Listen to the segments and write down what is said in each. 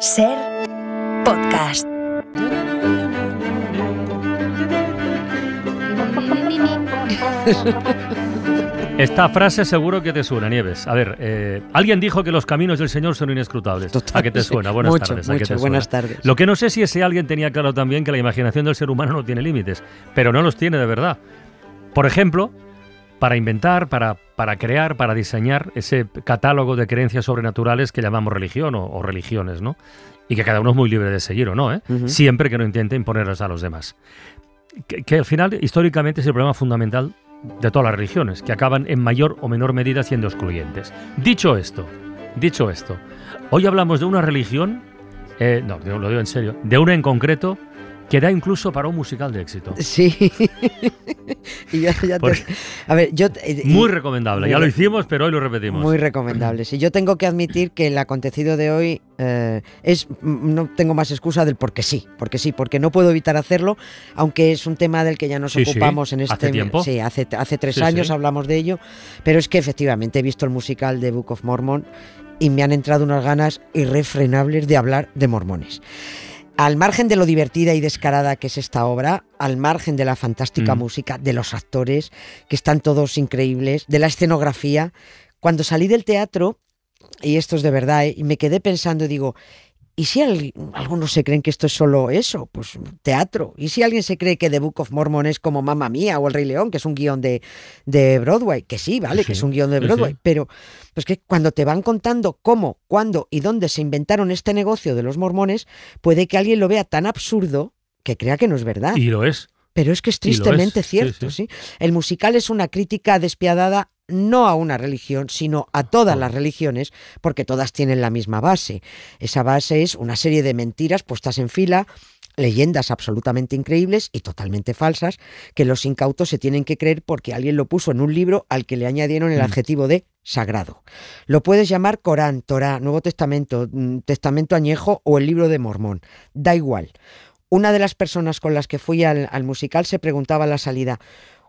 Ser podcast. Esta frase seguro que te suena, Nieves. A ver, eh, alguien dijo que los caminos del Señor son inescrutables. ¿A qué te suena? Buenas Mucho, tardes. ¿a qué mucho, te buenas suena? tardes. Lo que no sé si ese alguien tenía claro también que la imaginación del ser humano no tiene límites, pero no los tiene de verdad. Por ejemplo, para inventar, para, para crear, para diseñar ese catálogo de creencias sobrenaturales que llamamos religión o, o religiones, ¿no? Y que cada uno es muy libre de seguir o no, ¿eh? Siempre que no intente imponerlas a los demás. Que, que al final, históricamente, es el problema fundamental de todas las religiones, que acaban en mayor o menor medida siendo excluyentes. Dicho esto, dicho esto, hoy hablamos de una religión, eh, no, lo digo en serio, de una en concreto que da incluso para un musical de éxito. Sí. y ya, ya te- Porque- A ver, yo. y- Muy recomendable, ya lo hicimos, pero hoy lo repetimos. Muy recomendable. Sí, yo tengo que admitir que el acontecido de hoy eh, es. mm, No tengo más excusa del porque sí. Porque sí, porque no puedo evitar hacerlo, aunque es un tema del que ya nos Sí, sí. ocupamos en ¿Hace este. tiempo? Sí, hace, hace tres Sí, años hablamos de ello. Pero es que efectivamente he visto el musical de Book of Mormon y me han entrado unas ganas irrefrenables de hablar de mormones. Al margen de lo divertida y descarada que es esta obra, al margen de la fantástica Mm. música, de los actores, que están todos increíbles, de la escenografía, cuando salí del teatro, y esto es de verdad, ¿eh? y me quedé pensando digo, ¿y si al- algunos se creen que esto es solo eso? Pues teatro. ¿Y si alguien se cree que The Book of Mormon es como Mamma Mía o El Rey León, que es un guion de, de Broadway? Que sí, ¿vale? Sí, que es un guion de Broadway. sí. Pero pues que cuando te van contando cómo, cuándo y dónde se inventaron este negocio de los mormones, puede que alguien lo vea tan absurdo que crea que no es verdad. Y lo es. Pero es que es tristemente sí, cierto, sí. sí. El musical es una crítica despiadada no a una religión, sino a todas Todo. las religiones, porque todas tienen la misma base. Esa base es una serie de mentiras puestas en fila, leyendas absolutamente increíbles y totalmente falsas, que los incautos se tienen que creer porque alguien lo puso en un libro al que le añadieron el Mm. adjetivo de sagrado. Lo puedes llamar Corán, Torá, Nuevo Testamento, mm, Testamento Añejo o el libro de Mormón. Da igual. Una de las personas con las que fui al, al musical se preguntaba a la salida,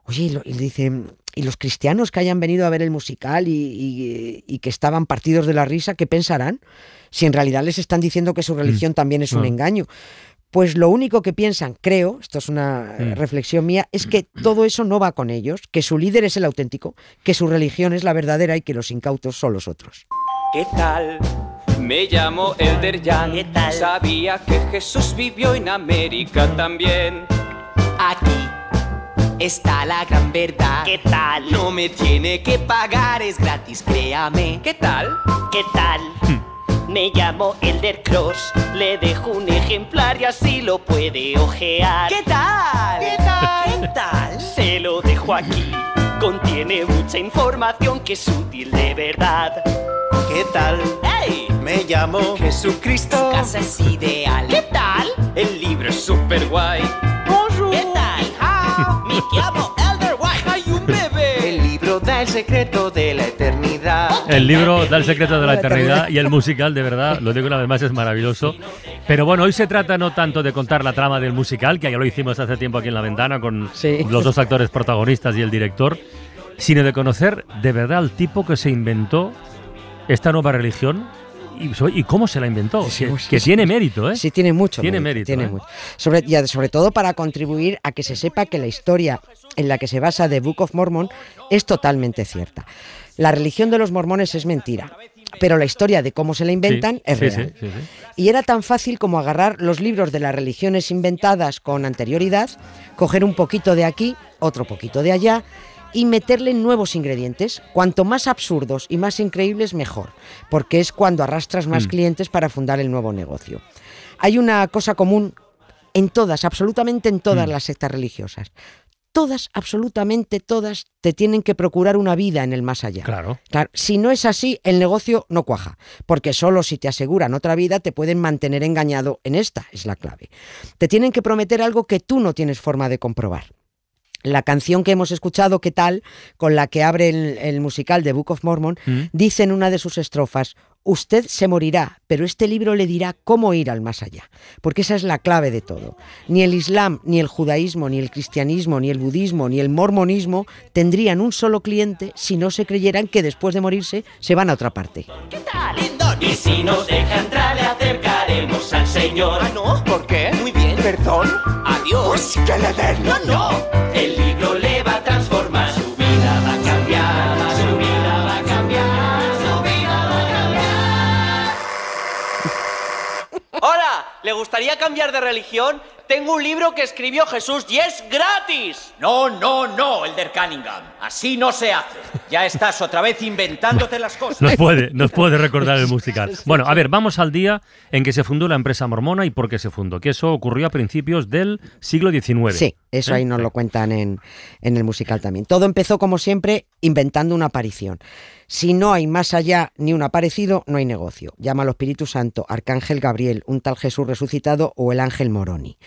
oye, y, lo- y dice, ¿y los cristianos que hayan venido a ver el musical y, y- y que estaban partidos de la risa, qué pensarán? Si en realidad les están diciendo que su religión también es un engaño. Pues lo único que piensan, creo, esto es una Mm. reflexión mía, es que todo eso no va con ellos, que su líder es el auténtico, que su religión es la verdadera y que los incautos son los otros. ¿Qué tal? Me llamo Elder Jan. ¿Qué tal? Sabía que Jesús vivió en América también. Aquí está la gran verdad. ¿Qué tal? No me tiene que pagar, es gratis, créame. ¿Qué tal? ¿Qué tal? Me llamo Elder Cross, le dejo un ejemplar y así lo puede ojear. ¿Qué tal? ¿Qué tal? ¿Qué tal? Se lo dejo aquí. Contiene mucha información que es útil de verdad. ¿Qué tal? ¡Hey! Me llamo Jesucristo. Casa es ideal. ¿Qué tal? El libro es súper guay. ¿Qué tal? Me llamo Elder White. ¡Hay un bebé! El libro da el secreto de la eternidad. El libro da el secreto de la eternidad y el musical, de verdad, lo digo una vez más, es maravilloso. Pero bueno, hoy se trata no tanto de contar la trama del musical, que ya lo hicimos hace tiempo aquí en La Ventana con Sí. los dos actores protagonistas y el director, sino de conocer de verdad al tipo que se inventó esta nueva religión y, cómo se la inventó, Sí, que, sí, que sí. tiene mérito, ¿eh? Sí, tiene mucho Tiene mérito. mérito, tiene ¿eh? mucho. Sobre, y sobre todo para contribuir a que se sepa que la historia en la que se basa The Book of Mormon es totalmente cierta. La religión de los mormones es mentira, pero la historia de cómo se la inventan es real. Y era tan fácil como agarrar los libros de las religiones inventadas con anterioridad, coger un poquito de aquí, otro poquito de allá y meterle nuevos ingredientes. Cuanto más absurdos y más increíbles, mejor, porque es cuando arrastras más Mm. clientes para fundar el nuevo negocio. Hay una cosa común en todas, absolutamente en todas Mm. las sectas religiosas. Todas, absolutamente todas, te tienen que procurar una vida en el más allá. Claro. Claro, si no es así, el negocio no cuaja, porque solo si te aseguran otra vida te pueden mantener engañado en esta, es la clave. Te tienen que prometer algo que tú no tienes forma de comprobar. La canción que hemos escuchado, ¿qué tal? Con la que abre el, el musical de Book of Mormon, Mm. dice en una de sus estrofas, usted se morirá, pero este libro le dirá cómo ir al más allá, porque esa es la clave de todo. Ni el Islam, ni el judaísmo, ni el cristianismo, ni el budismo, ni el mormonismo tendrían un solo cliente si no se creyeran que después de morirse se van a otra parte. ¿Qué tal? Y si nos deja entrar, le acercaremos señor. Ah, no. ¿Por qué? Muy bien. ¿Perdón? Adiós. Pues que le den. No, no. El libro le va a transformar. Su vida va a cambiar. Su vida va a cambiar. Su vida va a cambiar. Hola, ¿le gustaría cambiar de religión? Tengo un libro que escribió Jesús y es gratis. No, no, no, Elder Cunningham. Así no se hace. Ya estás otra vez inventándote las cosas. Nos puede, nos puede recordar el musical. Bueno, a ver, vamos al día en que se fundó la empresa mormona y por qué se fundó. Que eso ocurrió a principios del siglo XIX. Sí, eso ahí nos lo cuentan en, en el musical también. Todo empezó, como siempre, inventando una aparición. Si no hay más allá ni un aparecido, no hay negocio. Llama al Espíritu Santo, Arcángel Gabriel, un tal Jesús resucitado o el ángel Moroni.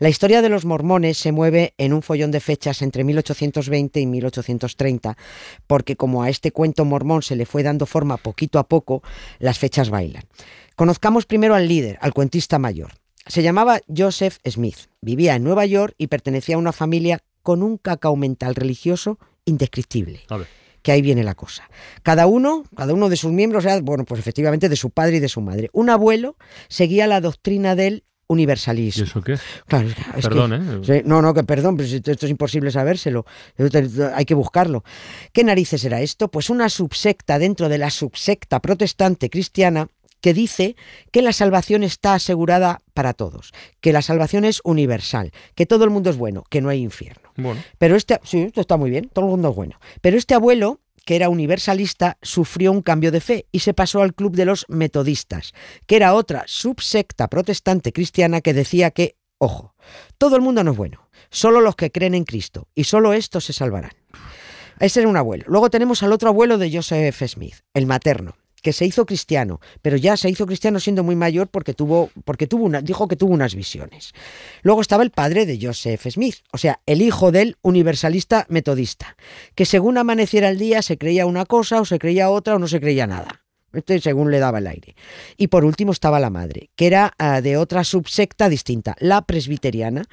La historia de los mormones se mueve en un follón de fechas entre 1820 y 1830, porque como a este cuento mormón se le fue dando forma poquito a poco, las fechas bailan. Conozcamos primero al líder, al cuentista mayor. Se llamaba Joseph Smith, vivía en Nueva York y pertenecía a una familia con un cacao mental religioso indescriptible. A ver. Que ahí viene la cosa. Cada uno, cada uno de sus miembros, era, bueno, pues efectivamente de su padre y de su madre. Un abuelo seguía la doctrina del ¿Y universalismo. eso qué? Claro, es Perdón, que- ¿eh? No, no, que perdón, pero esto esto es imposible sabérselo. Hay que buscarlo. ¿Qué narices era esto? Pues una subsecta dentro de la subsecta protestante cristiana que dice que la salvación está asegurada para todos, que la salvación es universal, que todo el mundo es bueno, que no hay infierno. Bueno, Pero este, sí, esto está muy bien, todo el mundo es bueno. Pero este abuelo, que era universalista, sufrió un cambio de fe y se pasó al club de los metodistas, que era otra subsecta protestante cristiana que decía que, ojo, todo el mundo no es bueno, solo los que creen en Cristo, y solo estos se salvarán. Ese era un abuelo. Luego tenemos al otro abuelo de Joseph Smith, el materno que se hizo cristiano, pero ya se hizo cristiano siendo muy mayor porque tuvo, porque tuvo una, dijo que tuvo unas visiones. Luego estaba el padre de Joseph Smith, o sea, el hijo del universalista metodista, que según amaneciera el día se creía una cosa o se creía otra o no se creía nada. Este según le daba el aire. Y por último estaba la madre, que era ah, de otra subsecta distinta, la presbiteriana,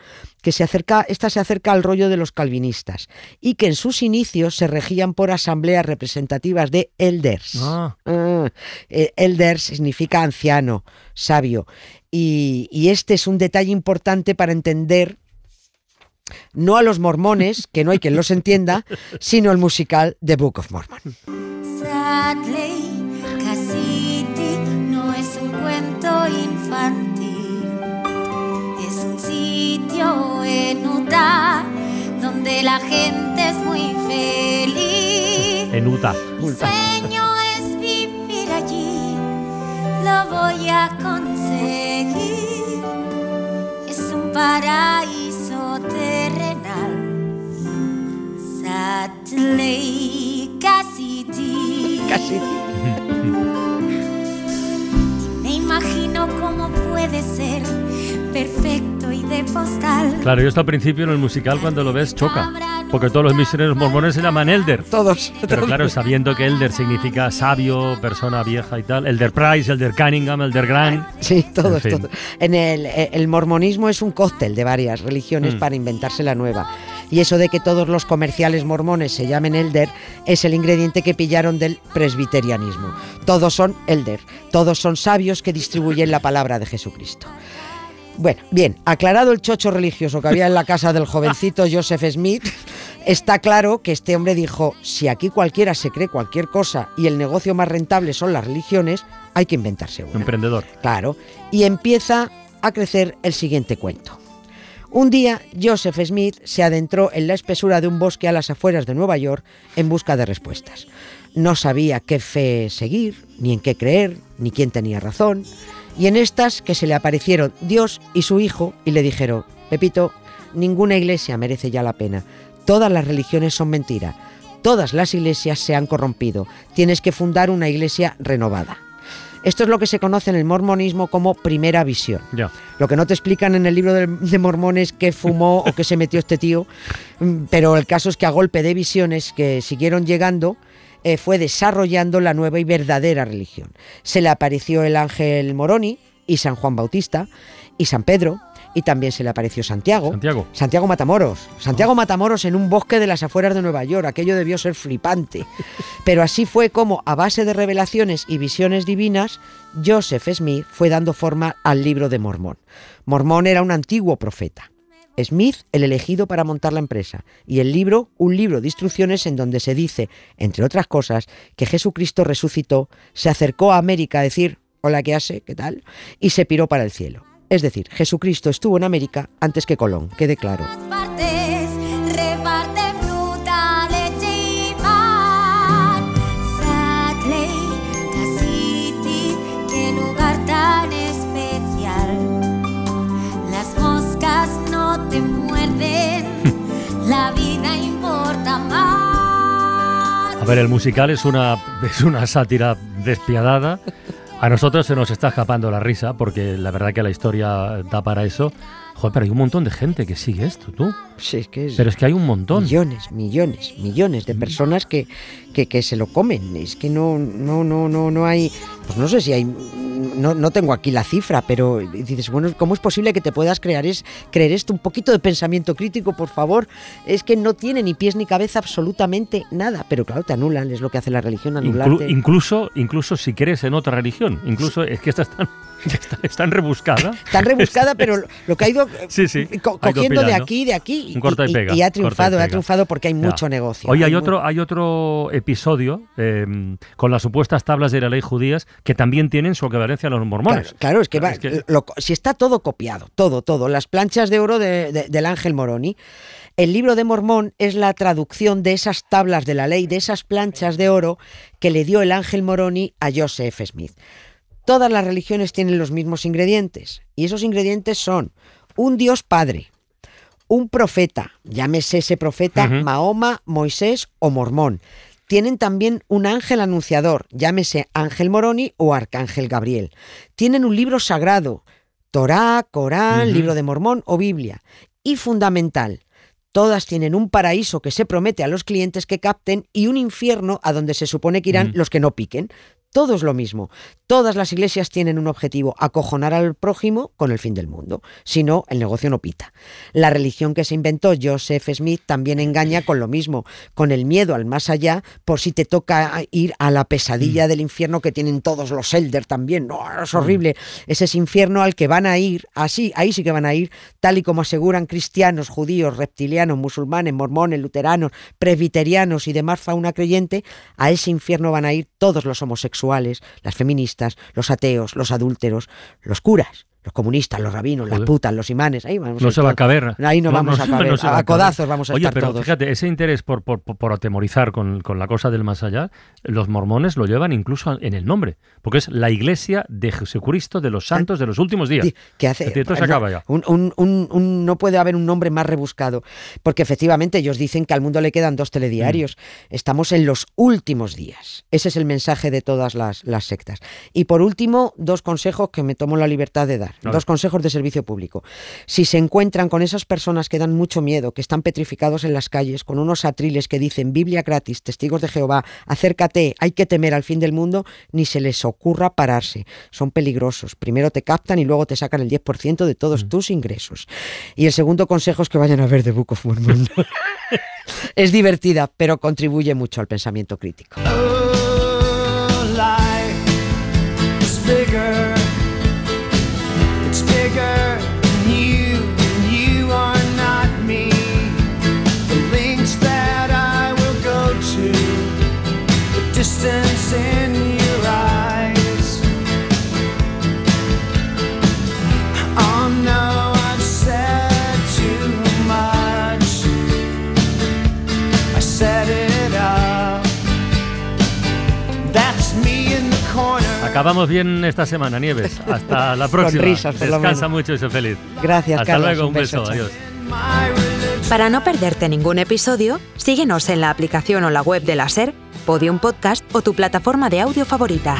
que se acerca, esta se acerca al rollo de los calvinistas, y que en sus inicios se regían por asambleas representativas de elders. ah, Ah, eh, elder significa anciano, sabio. Y, y este es un detalle importante para entender no a los mormones, que no hay quien los entienda, sino el musical The Book of Mormon. Sadly, sitio en Utah donde la gente es muy feliz. en Utah. Mi sueño es vivir allí, lo voy a conseguir. Es un paraíso terrenal. Sadly, Cassidy. Casi. Me imagino cómo puede ser perfecto y de postal. Claro, yo hasta al principio en el musical cuando lo ves choca, porque todos los misioneros mormones se llaman Elder. Todos. Pero claro, sabiendo que Elder significa sabio, persona vieja y tal, Elder Price, Elder Cunningham, Elder Grant. Sí, todos, En fin. todos. En el, el mormonismo es un cóctel de varias religiones Mm. para inventarse la nueva. Y eso de que todos los comerciales mormones se llamen elder es el ingrediente que pillaron del presbiterianismo. Todos son elder, todos son sabios que distribuyen la palabra de Jesucristo. Bueno, bien, aclarado el chocho religioso que había en la casa del jovencito Joseph Smith, está claro que este hombre dijo, si aquí cualquiera se cree cualquier cosa y el negocio más rentable son las religiones, hay que inventarse una. Emprendedor. Claro, y empieza a crecer el siguiente cuento. Un día, Joseph Smith se adentró en la espesura de un bosque a las afueras de Nueva York en busca de respuestas. No sabía qué fe seguir, ni en qué creer, ni quién tenía razón, y en estas que se le aparecieron Dios y su hijo y le dijeron, Pepito, ninguna iglesia merece ya la pena, todas las religiones son mentira, todas las iglesias se han corrompido, tienes que fundar una iglesia renovada. Esto es lo que se conoce en el mormonismo como primera visión. Ya. Lo que no te explican en el libro de, de Mormones qué fumó o qué se metió este tío, mm, pero el caso es que a golpe de visiones que siguieron llegando, eh, fue desarrollando la nueva y verdadera religión. Se le apareció el ángel Moroni, y San Juan Bautista y San Pedro y también se le apareció Santiago. Santiago. Santiago Matamoros. Santiago Matamoros en un bosque de las afueras de Nueva York. Aquello debió ser flipante. Pero así fue como, a base de revelaciones y visiones divinas, Joseph Smith fue dando forma al libro de Mormón. Mormón era un antiguo profeta. Smith, el elegido para montar la empresa, y el libro, un libro de instrucciones en donde se dice, entre otras cosas, que Jesucristo resucitó, se acercó a América a decir, hola, ¿qué hace? ¿Qué tal? Y se piró para el cielo. Es decir, Jesucristo estuvo en América antes que Colón, quede claro. la vida importa más. A ver, el musical es una, es una sátira despiadada. A nosotros se nos está escapando la risa porque la verdad que la historia da para eso. Joder, pero hay un montón de gente que sigue esto, tú. Sí, es que es Pero es que hay un montón. millones, millones, millones de personas que, que, que se lo comen. Es que no, no, no, no, no hay. Pues no sé si hay. No, no tengo aquí la cifra, pero dices, bueno, ¿cómo es posible que te puedas crear es, creer esto? Un poquito de pensamiento crítico, por favor. Es que no tiene ni pies ni cabeza absolutamente nada. Pero claro, te anulan, es lo que hace la religión, Inclu- anularte. incluso, incluso si crees en otra religión. Incluso es que esta es tan, está- es tan rebuscada. Tan rebuscada, pero lo- que ha ido Sí, sí. co- Hay que cogiendo de aquí, de aquí, Un corta y pega, y ha y triunfado, ha triunfado porque hay Ya. mucho negocio. Oye, hay otro, hay otro episodio eh, con las supuestas tablas de la ley judías que también tienen su equivalencia a los mormones. Claro, claro, es que, va- Es que- lo- si está todo copiado, todo, todo, las planchas de oro de- de- del ángel Moroni. El libro de Mormón es la traducción de esas tablas de la ley, de esas planchas de oro que le dio el ángel Moroni a Joseph Smith. Todas las religiones tienen los mismos ingredientes y esos ingredientes son un Dios Padre, un profeta, llámese ese profeta. Mahoma, Moisés o Mormón. Tienen también un ángel anunciador, llámese Ángel Moroni o Arcángel Gabriel. Tienen un libro sagrado, Torá, Corán, libro de Mormón o Biblia. Y fundamental, todas tienen un paraíso que se promete a los clientes que capten y un infierno a donde se supone que irán los que no piquen. Todo es lo mismo. Todas las iglesias tienen un objetivo, acojonar al prójimo con el fin del mundo. Si no, el negocio no pita. La religión que se inventó Joseph Smith también engaña con lo mismo, con el miedo al más allá, por si te toca ir a la pesadilla del infierno que tienen todos los Elder también. No, es horrible. Ese es infierno al que van a ir, así, ahí sí que van a ir, tal y como aseguran cristianos, judíos, reptilianos, musulmanes, mormones, luteranos, presbiterianos y demás fauna creyente, a ese infierno van a ir todos los homosexuales, las feministas, los ateos, los adúlteros, los curas, los comunistas, los rabinos, las putas, los imanes. Ahí vamos No a se va a caber. Ahí no, vamos a caber. no va a caber. codazos vamos a Oye, estar pero todos. fíjate, ese interés por, por, atemorizar con, con la cosa del más allá, los mormones lo llevan incluso en el nombre, porque es la iglesia de Jesucristo de los santos de los últimos días. Di- que hace decir, se acaba ya. un- un- un- un- no puede haber un nombre más rebuscado porque efectivamente ellos dicen que al mundo le quedan dos telediarios Mm. estamos en los últimos días ese es el mensaje de todas las, las sectas y por último dos consejos que me tomo la libertad de dar Dos consejos de servicio público si se encuentran con esas personas que dan mucho miedo que están petrificados en las calles con unos atriles que dicen Biblia gratis testigos de Jehová acércate hay que temer al fin del mundo ni se les ocurra pararse son peligrosos primero te captan y luego te sacan el 10% de todos tus ingresos. Y el segundo consejo es que vayan a ver The Book of Mormon. es divertida, pero contribuye mucho al pensamiento crítico. Acabamos bien esta semana, Nieves. Hasta la próxima. risas, por lo Descansa menos. mucho y sé feliz. Gracias, Hasta Carlos. luego, Un beso. Adiós. Para no perderte ningún episodio, síguenos en la aplicación o la web de la SER, Podium Podcast o tu plataforma de audio favorita.